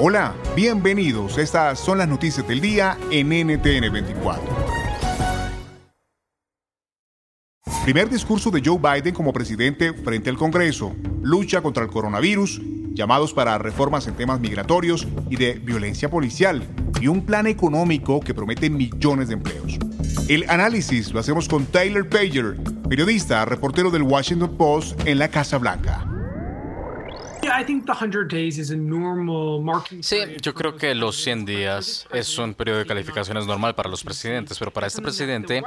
Hola, bienvenidos. Estas son las noticias del día en NTN 24. Primer discurso de Joe Biden como presidente frente al Congreso. Lucha contra el coronavirus, llamados para reformas en temas migratorios y de violencia policial, y un plan económico que promete millones de empleos. El análisis lo hacemos con Tyler Pager, periodista, reportero del Washington Post en la Casa Blanca. Sí, yo creo que los 100 días es un periodo de calificaciones normal para los presidentes, pero para este presidente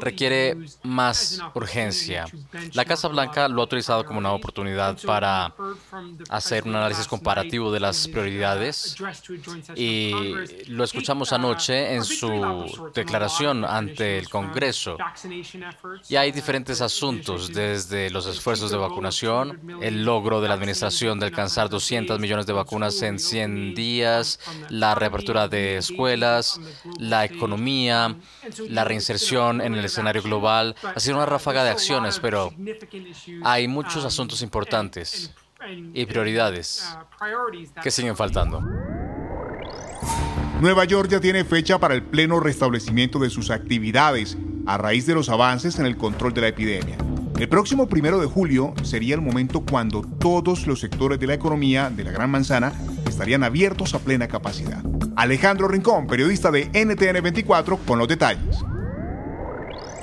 requiere más urgencia. La Casa Blanca lo ha utilizado como una oportunidad para hacer un análisis comparativo de las prioridades y lo escuchamos anoche en su declaración ante el Congreso. Y hay diferentes asuntos, desde los esfuerzos de vacunación, el logro de la administración de alcanzar 200 millones de vacunas en 100 días, la reapertura de escuelas, la economía, la reinserción en el escenario global. Ha sido una ráfaga de acciones, pero hay muchos asuntos importantes y prioridades que siguen faltando. Nueva York ya tiene fecha para el pleno restablecimiento de sus actividades a raíz de los avances en el control de la epidemia. El próximo primero de julio sería el momento cuando todos los sectores de la economía de la Gran Manzana estarían abiertos a plena capacidad. Alejandro Rincón, periodista de NTN 24, con los detalles.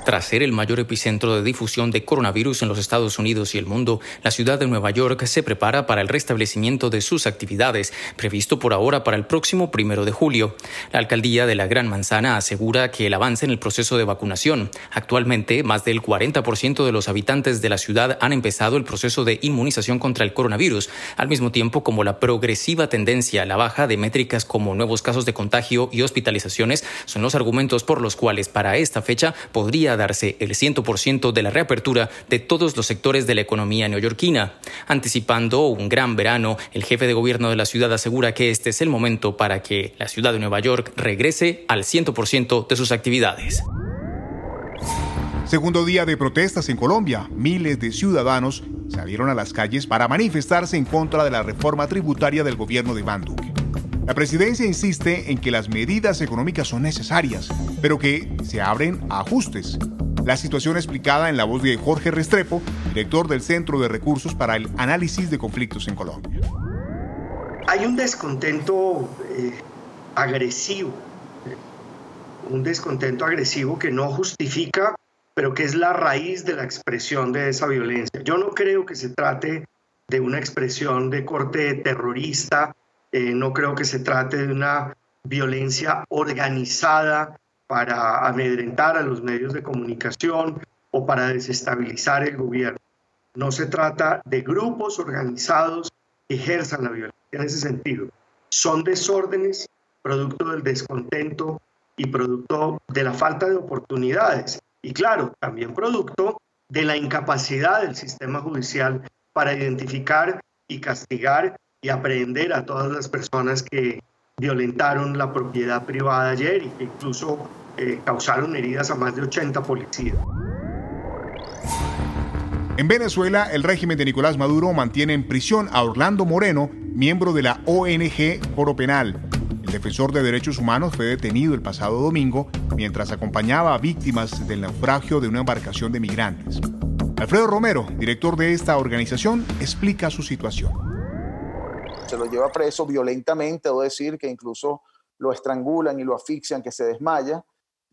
Tras ser el mayor epicentro de difusión de coronavirus en los Estados Unidos y el mundo, la ciudad de Nueva York se prepara para el restablecimiento de sus actividades, previsto por ahora para el próximo primero de julio. La alcaldía de la Gran Manzana asegura que el avance en el proceso de vacunación. Actualmente, más del 40% de los habitantes de la ciudad han empezado el proceso de inmunización contra el coronavirus, al mismo tiempo como la progresiva tendencia a la baja de métricas como nuevos casos de contagio y hospitalizaciones son los argumentos por los cuales para esta fecha podría darse el 100% de la reapertura de todos los sectores de la economía neoyorquina. Anticipando un gran verano, el jefe de gobierno de la ciudad asegura que este es el momento para que la ciudad de Nueva York regrese al 100% de sus actividades. Segundo día de protestas en Colombia, miles de ciudadanos salieron a las calles para manifestarse en contra de la reforma tributaria del gobierno de Iván Duque. La presidencia insiste en que las medidas económicas son necesarias, pero que se abren a ajustes. La situación explicada en la voz de Jorge Restrepo, director del Centro de Recursos para el Análisis de Conflictos en Colombia. Hay un descontento eh, agresivo, un descontento agresivo que no justifica, pero que es la raíz de la expresión de esa violencia. Yo no creo que se trate de una expresión de corte terrorista eh, no creo que se trate de una violencia organizada para amedrentar a los medios de comunicación o para desestabilizar el gobierno. No se trata de grupos organizados que ejerzan la violencia en ese sentido. Son desórdenes producto del descontento y producto de la falta de oportunidades. Y claro, también producto de la incapacidad del sistema judicial para identificar y castigar y aprehender a todas las personas que violentaron la propiedad privada ayer y que incluso eh, causaron heridas a más de 80 policías. En Venezuela, el régimen de Nicolás Maduro mantiene en prisión a Orlando Moreno, miembro de la ONG Foro Penal. El defensor de derechos humanos fue detenido el pasado domingo mientras acompañaba a víctimas del naufragio de una embarcación de migrantes. Alfredo Romero, director de esta organización, explica su situación. Se lo lleva preso violentamente, debo decir que incluso lo estrangulan y lo asfixian, que se desmaya,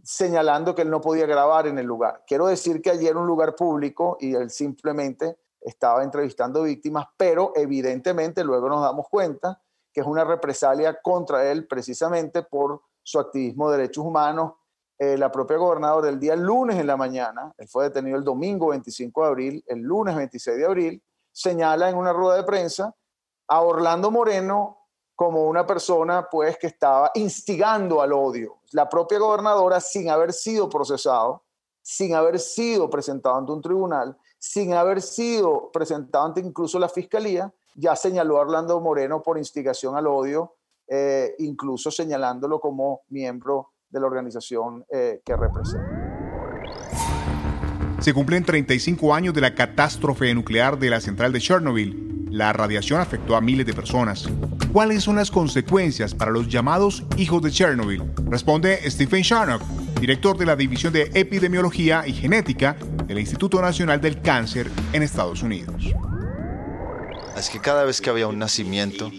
señalando que él no podía grabar en el lugar. Quiero decir que allí era un lugar público y él simplemente estaba entrevistando víctimas, pero evidentemente luego nos damos cuenta que es una represalia contra él precisamente por su activismo de derechos humanos. Eh, la propia gobernadora el día lunes en la mañana, él fue detenido el domingo 25 de abril, el lunes 26 de abril, señala en una rueda de prensa a Orlando Moreno como una persona pues que estaba instigando al odio. La propia gobernadora sin haber sido procesado, sin haber sido presentado ante un tribunal, sin haber sido presentado ante incluso la fiscalía, ya señaló a Orlando Moreno por instigación al odio, eh, incluso señalándolo como miembro de la organización eh, que representa. Se cumplen 35 años de la catástrofe nuclear de la central de Chernobyl. La radiación afectó a miles de personas. ¿Cuáles son las consecuencias para los llamados hijos de Chernobyl? Responde Stephen Sharnock, director de la División de Epidemiología y Genética del Instituto Nacional del Cáncer en Estados Unidos. Es que cada vez que había un nacimiento,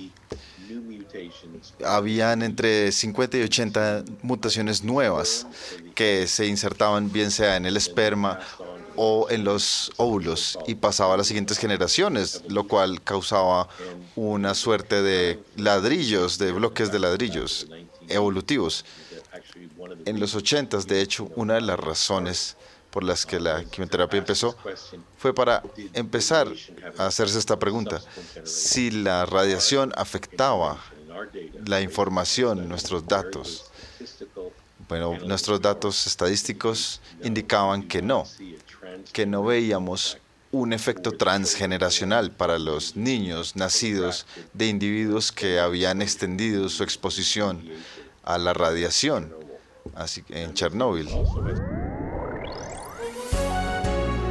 habían entre 50 y 80 mutaciones nuevas que se insertaban bien sea en el esperma o en los óvulos y pasaba a las siguientes generaciones, lo cual causaba una suerte de ladrillos, de bloques de ladrillos evolutivos. En los 80, de hecho, una de las razones por las que la quimioterapia empezó fue para empezar a hacerse esta pregunta. Si la radiación afectaba la información, nuestros datos, bueno, nuestros datos estadísticos indicaban que no, que no veíamos un efecto transgeneracional para los niños nacidos de individuos que habían extendido su exposición a la radiación así en Chernóbil.